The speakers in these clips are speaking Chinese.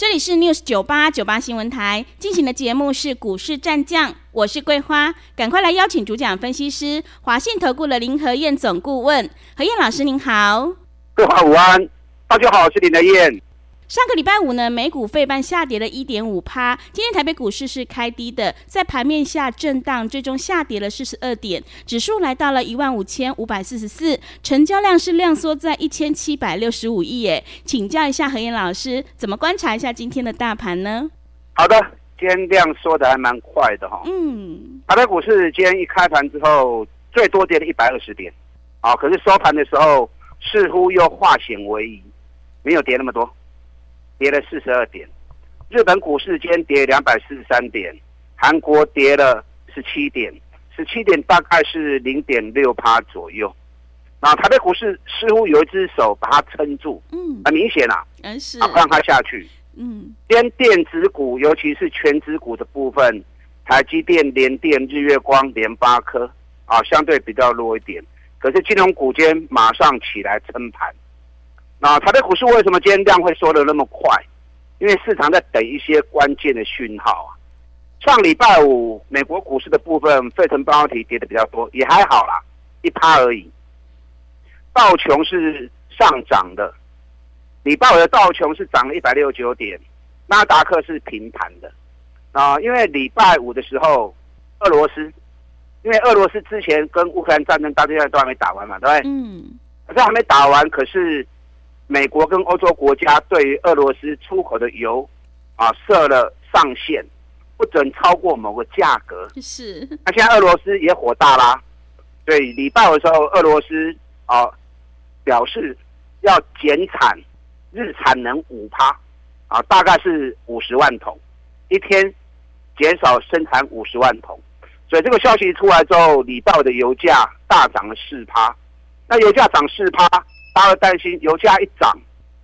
这里是 News 九八九八新闻台进行的节目是股市战将，我是桂花，赶快来邀请主讲分析师华信投顾的林和燕总顾问，何燕老师您好，桂花午安，大家好，我是林和燕。上个礼拜五呢，美股费半下跌了一点五趴。今天台北股市是开低的，在盘面下震荡，最终下跌了四十二点，指数来到了一万五千五百四十四，成交量是量缩在一千七百六十五亿。耶，请教一下何燕老师，怎么观察一下今天的大盘呢？好的，今天量缩的还蛮快的哈。嗯，台北股市今天一开盘之后，最多跌了一百二十点，啊，可是收盘的时候似乎又化险为夷，没有跌那么多。跌了四十二点，日本股市今天跌两百四十三点，韩国跌了十七点，十七点大概是零点六趴左右。那台北股市似乎有一只手把它撑住，嗯，很明显啊，嗯是，啊不让它下去，嗯，今天电子股尤其是全指股的部分，台积电、联电、日月光、联发科啊相对比较弱一点，可是金融股今天马上起来撑盘。那台北股市为什么今天量会缩的那么快？因为市场在等一些关键的讯号啊。上礼拜五美国股市的部分，费城半导体跌的比较多，也还好啦，一趴而已。道琼是上涨的，礼拜五的道琼是涨了一百六十九点，纳达克是平盘的。啊，因为礼拜五的时候，俄罗斯，因为俄罗斯之前跟乌克兰战争到现在都还没打完嘛，对不对？嗯。可是还没打完，可是。美国跟欧洲国家对于俄罗斯出口的油啊设了上限，不准超过某个价格。是。那现在俄罗斯也火大啦，对，礼拜五的时候，俄罗斯啊表示要减产，日产能五趴啊，大概是五十万桶，一天减少生产五十万桶。所以这个消息出来之后，礼拜五的油价大涨了四趴。那油价涨四趴。大家担心油价一涨，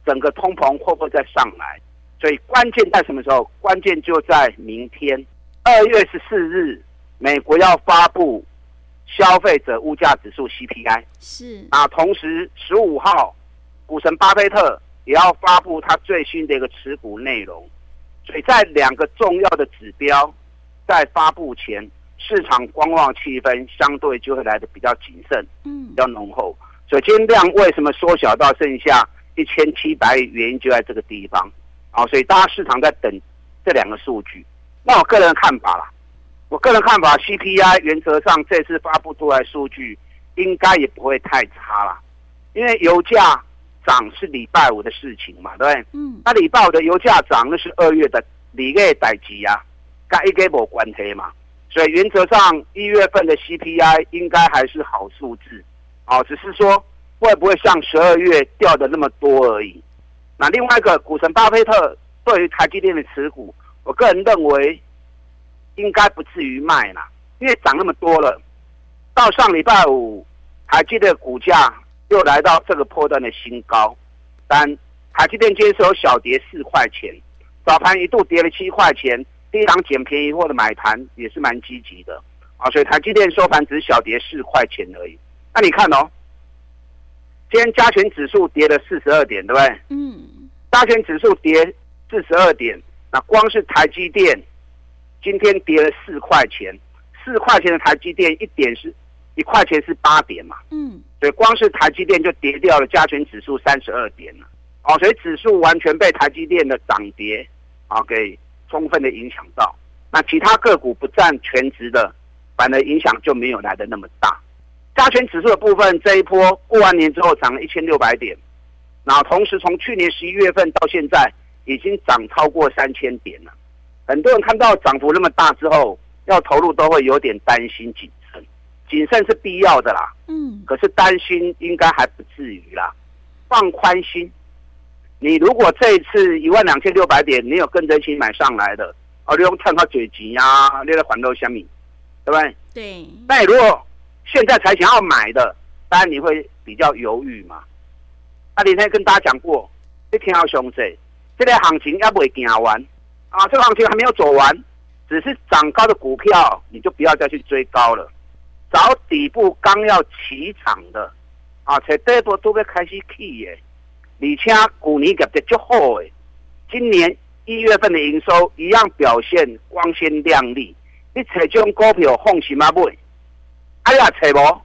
整个通膨会不会再上来？所以关键在什么时候？关键就在明天，二月十四日，美国要发布消费者物价指数 CPI。是啊，同时十五号，股神巴菲特也要发布他最新的一个持股内容。所以在两个重要的指标在发布前，市场观望气氛相对就会来得比较谨慎，嗯，比较浓厚。所以今天量为什么缩小到剩下一千七百亿？原因就在这个地方，啊，所以大家市场在等这两个数据。那我个人看法啦，我个人看法，CPI 原则上这次发布出来数据应该也不会太差啦，因为油价涨是礼拜五的事情嘛，对不对？嗯。那礼拜五的油价涨，那是二月的里月代志啊，跟一个没关系嘛。所以原则上一月份的 CPI 应该还是好数字。哦，只是说会不会像十二月掉的那么多而已。那另外一个股神巴菲特对于台积电的持股，我个人认为应该不至于卖啦，因为涨那么多了。到上礼拜五，台积电的股价又来到这个波段的新高，但台积电今天是有小跌四块钱，早盘一度跌了七块钱，低档捡便宜或者买盘也是蛮积极的啊，所以台积电收盘只是小跌四块钱而已。那你看哦，今天加权指数跌了四十二点，对不对？嗯。加权指数跌四十二点，那光是台积电今天跌了四块钱，四块钱的台积电一点是一块钱是八点嘛？嗯。所以光是台积电就跌掉了加权指数三十二点了。哦，所以指数完全被台积电的涨跌啊给充分的影响到。那其他个股不占全值的，反而影响就没有来的那么大。加权指数的部分，这一波过完年之后涨了一千六百点，然后同时从去年十一月份到现在，已经涨超过三千点了。很多人看到涨幅那么大之后，要投入都会有点担心谨慎。谨慎是必要的啦，嗯，可是担心应该还不至于啦，放宽心。你如果这一次一万两千六百点，你有跟着一起买上来的，哦，你用看到嘴急呀，你在环路虾米，对不对？对。那你如果现在才想要买的，当然你会比较犹豫嘛。那那天跟大家讲过，你听好兄弟，这个行情要不会行完啊？这个行情还没有走完，只是涨高的股票，你就不要再去追高了。找底部刚要起涨的啊，且这一波都会开始起耶。而且股年业绩就好诶，今年一月份的营收一样表现光鲜亮丽。你找这种股票放心吗？买？哎呀，找不？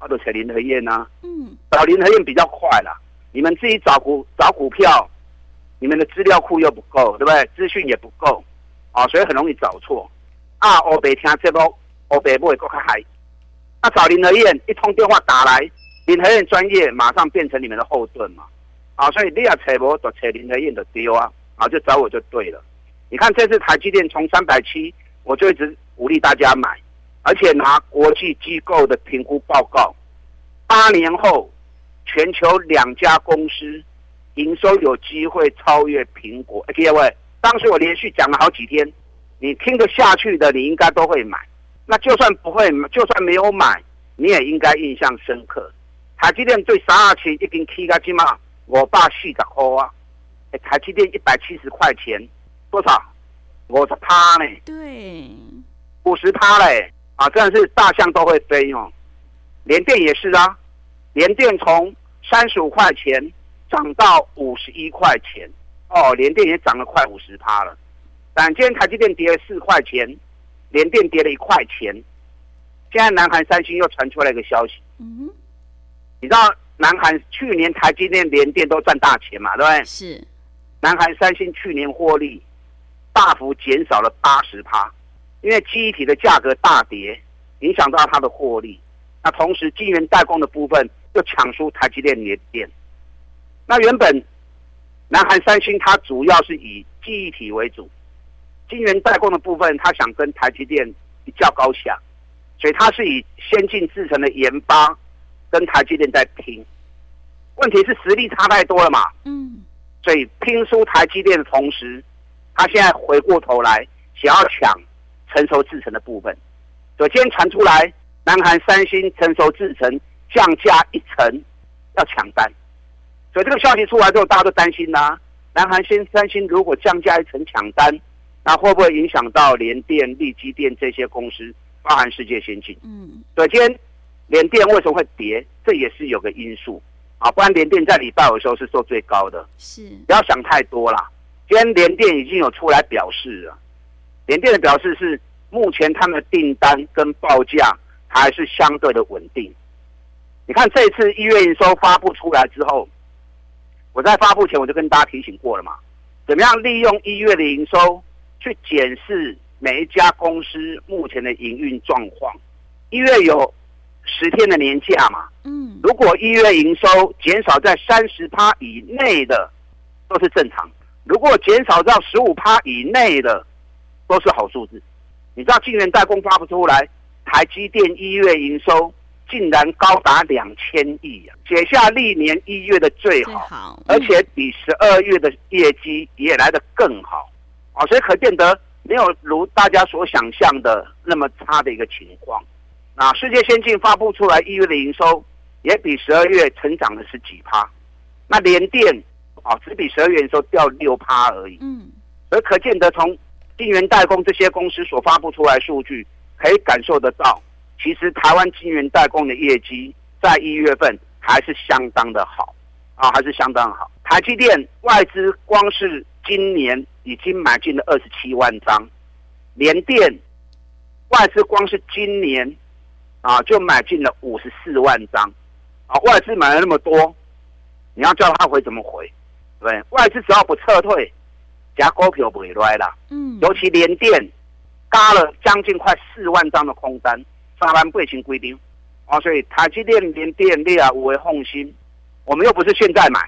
我都找林和燕呐。嗯，找林和燕比较快啦。你们自己找股找股票，你们的资料库又不够，对不对？资讯也不够啊，所以很容易找错。啊，我别听这波，我别不会够嗨。那找林和燕一通电话打来，林和燕专业，马上变成你们的后盾嘛。啊，所以你要找我，就找林和燕的丢啊，啊，就找我就对了。你看这次台积电从三百七，我就一直鼓励大家买，而且拿国际机构的评估报告，八年后全球两家公司营收有机会超越苹果。各位，当时我连续讲了好几天，你听得下去的，你应该都会买。那就算不会，就算没有买，你也应该印象深刻。台积电对三二七已经起个几嘛？我爸四十块啊，台积电一百七十块钱，多少？五十趴呢？对，五十趴嘞！啊，真的是大象都会飞哦。联电也是啊，联电从三十五块钱涨到五十一块钱，哦，联电也涨了快五十趴了。但今天台积电跌了四块钱，联电跌了一块钱。现在南韩三星又传出来一个消息，嗯，你知道？南韩去年台积电、联电都赚大钱嘛，对不对？是。南韩三星去年获利大幅减少了八十趴，因为记忆体的价格大跌，影响到它的获利。那同时，晶圆代工的部分又抢输台积电、联电。那原本南韩三星它主要是以记忆体为主，晶圆代工的部分它想跟台积电比较高下，所以它是以先进制程的研发。跟台积电在拼，问题是实力差太多了嘛？嗯，所以拼输台积电的同时，他现在回过头来想要抢成熟制程的部分。所以今天传出来，南韩三星成熟制程降价一层要抢单，所以这个消息出来之后，大家都担心呐。南韩先三星如果降价一层抢单，那会不会影响到联电、力积电这些公司，包含世界先进？嗯，所以今天。联电为什么会跌？这也是有个因素啊，不然联电在礼拜五的时候是做最高的。是，不要想太多啦。今天联电已经有出来表示了，联电的表示是目前他们的订单跟报价还是相对的稳定。你看这次一月营收发布出来之后，我在发布前我就跟大家提醒过了嘛，怎么样利用一月的营收去检视每一家公司目前的营运状况。一月有。十天的年假嘛，嗯，如果一月营收减少在三十趴以内的，都是正常；如果减少到十五趴以内的，都是好数字。你知道，晶圆代工发不出来，台积电一月营收竟然高达两千亿啊，写下历年一月的最好，最好嗯、而且比十二月的业绩也来得更好啊，所以可见得没有如大家所想象的那么差的一个情况。那世界先进发布出来一月的营收也比十二月成长了十几趴，那联电啊只比十二月营收掉六趴而已。嗯，而可见得从晶圆代工这些公司所发布出来数据，可以感受得到，其实台湾晶圆代工的业绩在一月份还是相当的好啊，还是相当好。台积电外资光是今年已经买进了二十七万张，联电外资光是今年。啊，就买进了五十四万张，啊，外资买了那么多，你要叫他回怎么回？对，外资只要不撤退，加股票不会来了。嗯，尤其联电，加了将近快四万张的空单，三万八千规定。啊，所以台积电、联电、利啊，五维红芯，我们又不是现在买，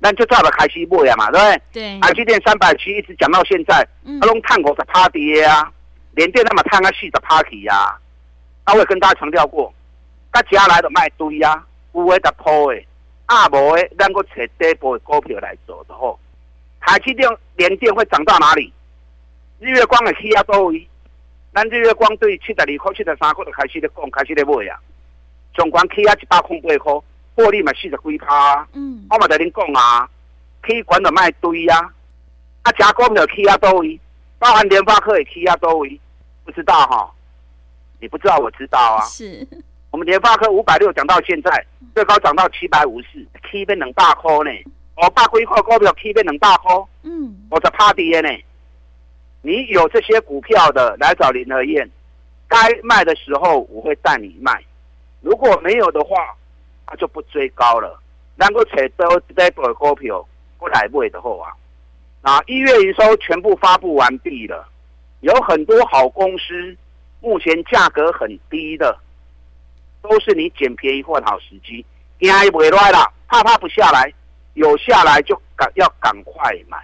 那就照着开西部呀嘛，对不对？对。台积电三百七一直讲到现在，他拢探过十趴跌啊，联电那么探啊四十趴起呀。他会跟大家强调过，大家来的卖堆啊，有的在铺的，啊无的，咱个找底部的股票来做的吼。台积电、联电会涨到哪里？日月光的起亚多位，咱日月光对七十二块、七十三块就开始咧讲，开始咧买啊。总管起啊一百空八块，获利嘛四十几趴。嗯，我嘛在恁讲啊，起管就卖堆啊。啊，加工的起啊多位，包含联发科也起啊多位，不知道哈？你不知道，我知道啊。是。我们联发科五百六涨到现在，最高涨到七百五十四，起变两百块呢。我百几块股票起变两百块，嗯，我在趴跌呢。你有这些股票的来找林和燕，该卖的时候我会带你卖，如果没有的话，他就不追高了。能够找到这波股票过来买的话啊，那一月营收全部发布完毕了，有很多好公司，目前价格很低的，都是你捡便宜货的好时机。你还不会来了，怕怕不下来，有下来就赶要赶快买。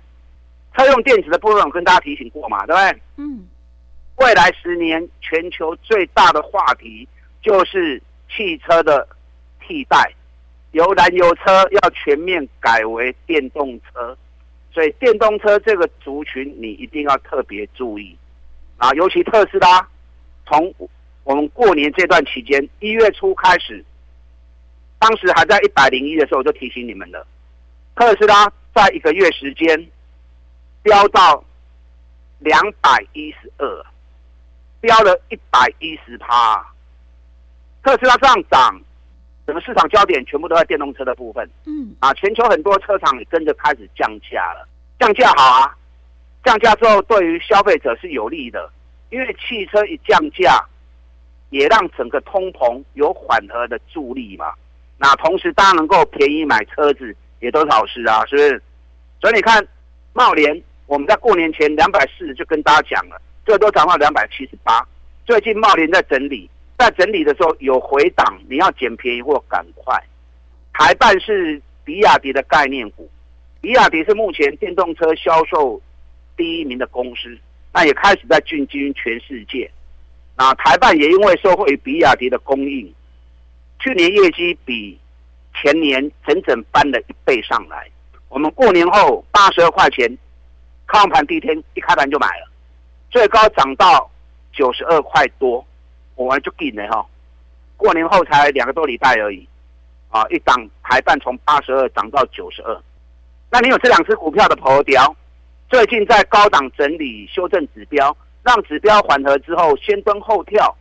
车用电子的部分，我跟大家提醒过嘛，对不对？嗯。未来十年，全球最大的话题就是汽车的替代，由燃油车要全面改为电动车，所以电动车这个族群你一定要特别注意啊！尤其特斯拉，从我们过年这段期间，一月初开始，当时还在一百零一的时候，我就提醒你们了，特斯拉在一个月时间。飙到两百一十二，飙了一百一十趴。特斯拉上涨，整个市场焦点全部都在电动车的部分。嗯，啊，全球很多车厂也跟着开始降价了。降价好啊，降价之后对于消费者是有利的，因为汽车一降价，也让整个通膨有缓和的助力嘛。那同时大家能够便宜买车子，也都是好事啊，是不是？所以你看，茂联。我们在过年前两百四就跟大家讲了，最多涨到两百七十八。最近茂联在整理，在整理的时候有回档，你要捡便宜或赶快。台办是比亚迪的概念股，比亚迪是目前电动车销售第一名的公司，那也开始在进军全世界。那台办也因为受惠于比亚迪的供应，去年业绩比前年整整翻了一倍上来。我们过年后八十二块钱。开盘第一天一开盘就买了，最高涨到九十二块多，我们就进了哈。过年后才两个多礼拜而已，啊，一档台半从八十二涨到九十二。那你有这两只股票的头条，最近在高档整理修正指标，让指标缓和之后先蹲后跳，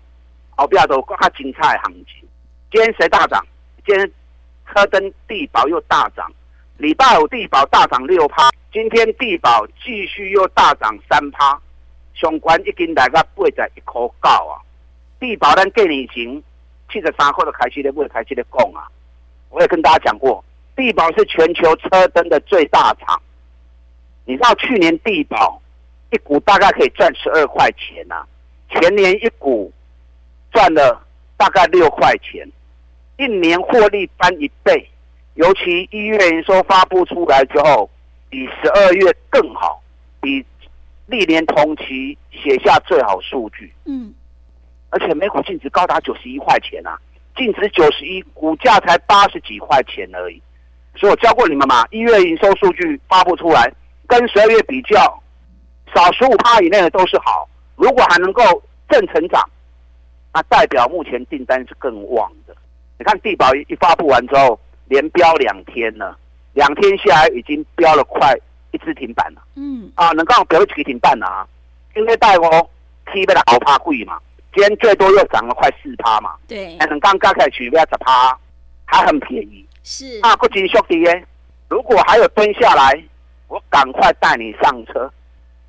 好不要都更加精彩行情。今天谁大涨？今天车灯地保又大涨，礼拜五地保大涨六趴。今天地保继续又大涨三趴，相关已经大概八十一块九啊。地保咱过年前七十三块就开始咧，不开始咧讲啊。我也跟大家讲过，地保是全球车灯的最大厂。你知道去年地保一股大概可以赚十二块钱呐，前年一股赚了大概六块钱，一年获利翻一倍。尤其一月营收发布出来之后。比十二月更好，比历年同期写下最好数据。嗯，而且每股净值高达九十一块钱啊，净值九十一，股价才八十几块钱而已。所以我教过你们嘛，一月营收数据发布出来，跟十二月比较，少十五趴以内的都是好。如果还能够正成长，那代表目前订单是更旺的。你看地保一发布完之后，连飙两天了。两天下来已经飙了快一只停板了，嗯。啊，能刚好飙一只停板了啊，因为带我 T 倍的好怕贵嘛，今天最多又涨了快四趴嘛，对，能刚刚开始不要十趴，还很便宜，是。啊，不仅兄弟耶，如果还有蹲下来，我赶快带你上车，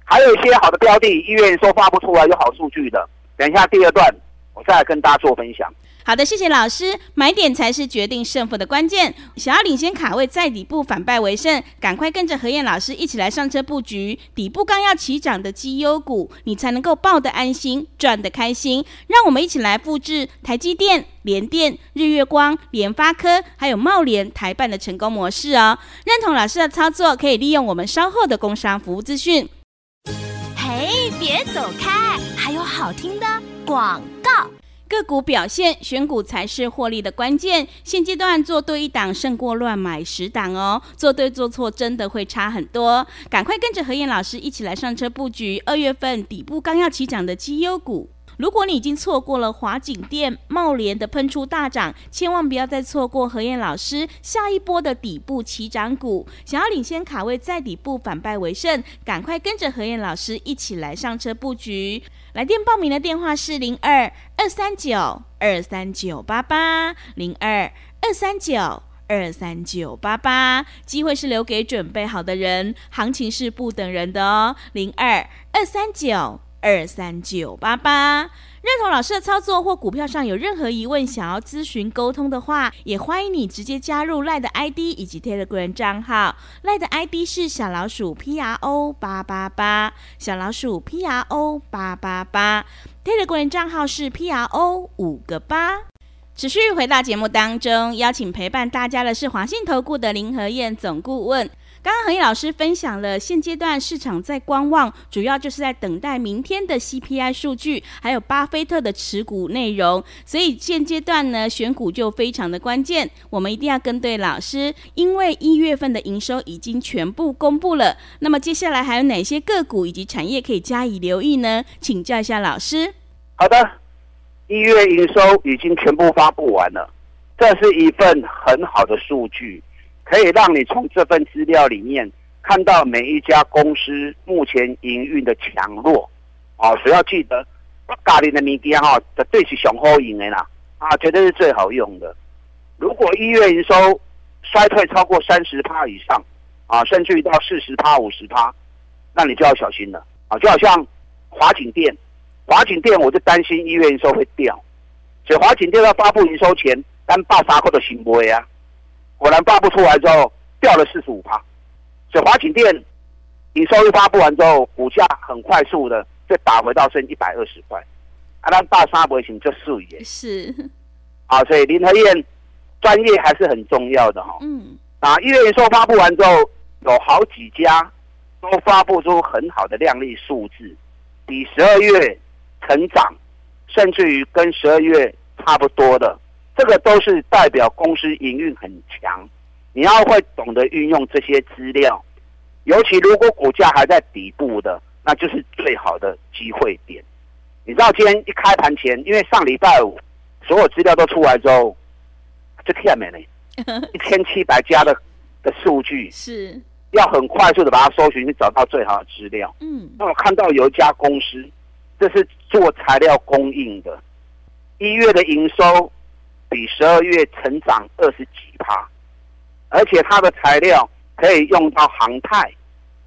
还有一些好的标的，医院说发不出来有好数据的，等一下第二段我再来跟大家做分享。好的，谢谢老师。买点才是决定胜负的关键。想要领先卡位，在底部反败为胜，赶快跟着何燕老师一起来上车布局底部刚要起涨的绩优股，你才能够抱得安心，赚得开心。让我们一起来复制台积电、联电、日月光、联发科，还有茂联、台办的成功模式哦。认同老师的操作，可以利用我们稍后的工商服务资讯。嘿，别走开，还有好听的广告。个股表现，选股才是获利的关键。现阶段做对一档胜过乱买十档哦，做对做错真的会差很多。赶快跟着何燕老师一起来上车布局二月份底部刚要起涨的绩优股。如果你已经错过了华景电、茂联的喷出大涨，千万不要再错过何燕老师下一波的底部起涨股。想要领先卡位在底部反败为胜，赶快跟着何燕老师一起来上车布局。来电报名的电话是零二二三九二三九八八零二二三九二三九八八。机会是留给准备好的人，行情是不等人的哦。零二二三九。二三九八八，认同老师的操作或股票上有任何疑问，想要咨询沟通的话，也欢迎你直接加入赖的 ID 以及 Telegram 账号。赖的 ID 是小老鼠 P R O 八八八，小老鼠 P R O 八八八，Telegram 账号是 P R O 五个八。持续回到节目当中，邀请陪伴大家的是华信投顾的林和彦总顾问。刚刚何毅老师分享了现阶段市场在观望，主要就是在等待明天的 CPI 数据，还有巴菲特的持股内容。所以现阶段呢，选股就非常的关键，我们一定要跟对老师，因为一月份的营收已经全部公布了。那么接下来还有哪些个股以及产业可以加以留意呢？请教一下老师。好的，一月营收已经全部发布完了，这是一份很好的数据。可以让你从这份资料里面看到每一家公司目前营运的强弱，哦，只要记得，咖喱的米迪哈，绝对是雄厚赢的啦，啊，绝对是最好用的。如果一月营收衰退超过三十趴以上，啊，甚至于到四十趴、五十趴，那你就要小心了，啊，就好像华景店，华景店我就担心一月营收会掉，所以华景店要发布营收前，单爆发过的行为啊。果然发布出来之后掉了四十五趴，所以华景电营收一发布完之后，股价很快速的就打回到剩一百二十块，啊，那大沙不行就素颜是，啊，所以林和燕专业还是很重要的哈。嗯，啊，一月营收发布完之后，有好几家都发布出很好的亮丽数字，比十二月成长，甚至于跟十二月差不多的。这个都是代表公司营运很强，你要会懂得运用这些资料，尤其如果股价还在底部的，那就是最好的机会点。你知道今天一开盘前，因为上礼拜五所有资料都出来之后，就天没呢，一千七百家的的数据是要很快速的把它搜寻，去找到最好的资料。嗯，那我看到有一家公司，这是做材料供应的，一月的营收。比十二月成长二十几趴，而且它的材料可以用到航太，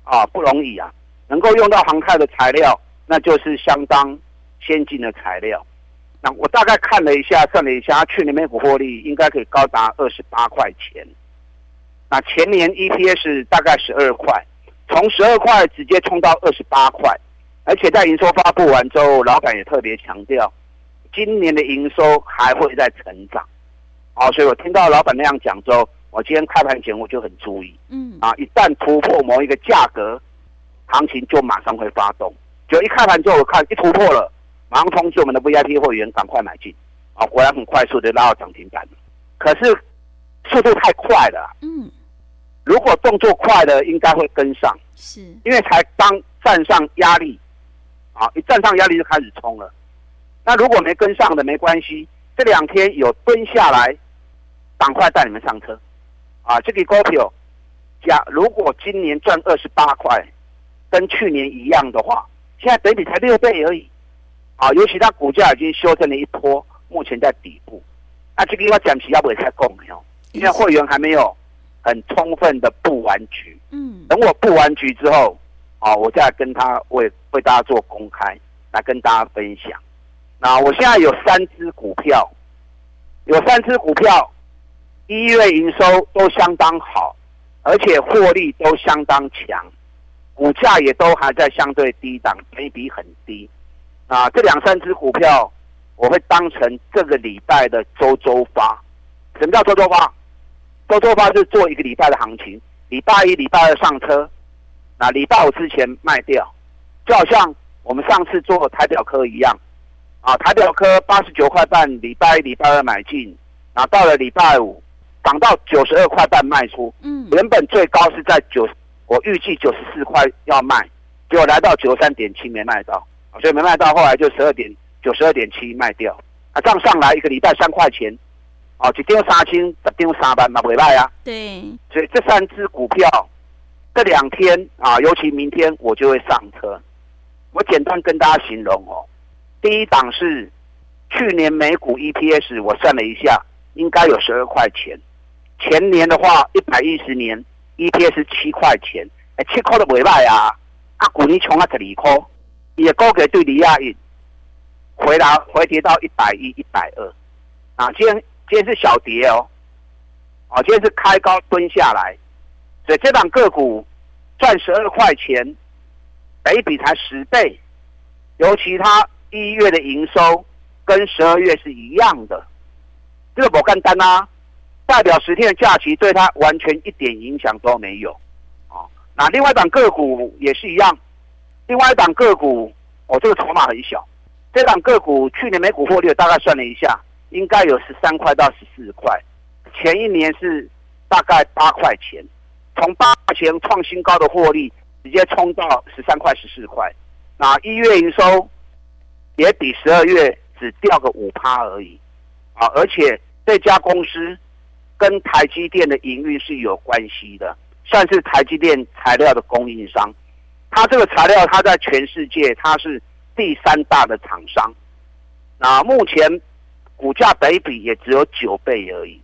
啊，不容易啊！能够用到航太的材料，那就是相当先进的材料。那我大概看了一下，算了一下，去年每股获利应该可以高达二十八块钱。那前年 EPS 大概十二块，从十二块直接冲到二十八块，而且在营收发布完之后，老板也特别强调。今年的营收还会在成长，啊，所以我听到老板那样讲之后，我今天开盘前我就很注意，嗯，啊，一旦突破某一个价格，行情就马上会发动。就一开盘之后，我看一突破了，马上通知我们的 VIP 会员赶快买进，啊，果然很快速的拉到涨停板。可是速度太快了，嗯，如果动作快的应该会跟上，是，因为才刚站上压力，啊，一站上压力就开始冲了。那如果没跟上的没关系，这两天有蹲下来，赶快带你们上车，啊，这个股票，假如果今年赚二十八块，跟去年一样的话，现在等比才六倍而已，啊，尤其它股价已经修正了一波，目前在底部，那这个要讲起要不也太够没有？因为会员还没有很充分的布完局，嗯，等我布完局之后，啊，我再跟他为为大家做公开，来跟大家分享。那我现在有三只股票，有三只股票，一月营收都相当好，而且获利都相当强，股价也都还在相对低档，每笔很低。啊，这两三只股票我会当成这个礼拜的周周发。什么叫周周发？周周发是做一个礼拜的行情，礼拜一、礼拜二上车，那礼拜五之前卖掉，就好像我们上次做台表科一样。啊，台表科八十九块半，礼拜一、礼拜二买进，然后到了礼拜五涨到九十二块半卖出。嗯，原本最高是在九，我预计九十四块要卖，结果来到九十三点七没卖到，所以没卖到，后来就十二点九十二点七卖掉，啊，这样上来一个礼拜三块钱，哦，一丢三千，十张三万，嘛不卖啊。对，所以这三只股票，这两天啊，尤其明天我就会上车。我简单跟大家形容哦，第一档是去年每股 EPS，我算了一下，应该有十二块钱。前年的话，一百一十年 EPS 七块钱，哎，七块都不卖啊。啊，股尼穷啊，十二块，也高给对离亚运，回来回跌到一百一、一百二。啊，今天今天是小跌哦，啊，今天是开高蹲下来，所以这档个股赚十二块钱。每一笔才十倍，尤其他一月的营收跟十二月是一样的，这个不简单啊，代表十天的假期对他完全一点影响都没有。啊。那另外一档个股也是一样，另外一档个股，哦，这个筹码很小，这档个股去年每股获利大概算了一下，应该有十三块到十四块，前一年是大概八块钱，从八块钱创新高的获利。直接冲到十三块、十四块，那一月营收也比十二月只掉个五趴而已，啊！而且这家公司跟台积电的营运是有关系的，算是台积电材料的供应商。它这个材料，它在全世界它是第三大的厂商。那目前股价北比也只有九倍而已。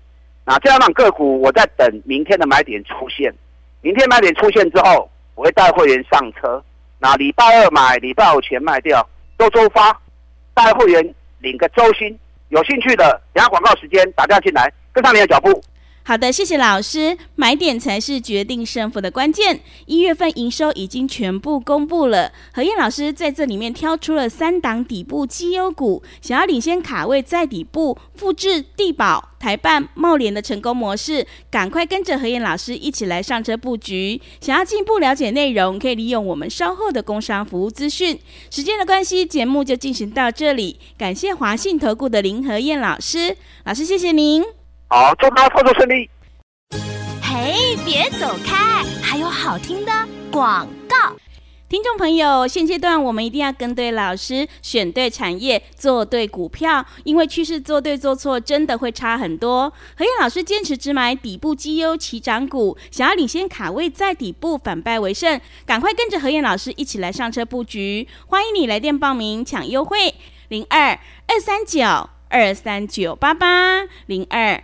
那这样让个股，我在等明天的买点出现。明天买点出现之后。我会带会员上车，那礼拜二买，礼拜五前卖掉，周周发，带会员领个周薪。有兴趣的，等下广告时间打电话进来，跟上你的脚步。好的，谢谢老师。买点才是决定胜负的关键。一月份营收已经全部公布了，何燕老师在这里面挑出了三档底部绩优股，想要领先卡位在底部，复制地保、台办、茂联的成功模式，赶快跟着何燕老师一起来上车布局。想要进一步了解内容，可以利用我们稍后的工商服务资讯。时间的关系，节目就进行到这里。感谢华信投顾的林何燕老师，老师谢谢您。好，祝大家操作顺利。嘿，别走开，还有好听的广告。听众朋友，现阶段我们一定要跟对老师，选对产业，做对股票，因为趋势做对做错真的会差很多。何燕老师坚持只买底部绩优起涨股，想要领先卡位在底部反败为胜，赶快跟着何燕老师一起来上车布局。欢迎你来电报名抢优惠，零二二三九二三九八八零二。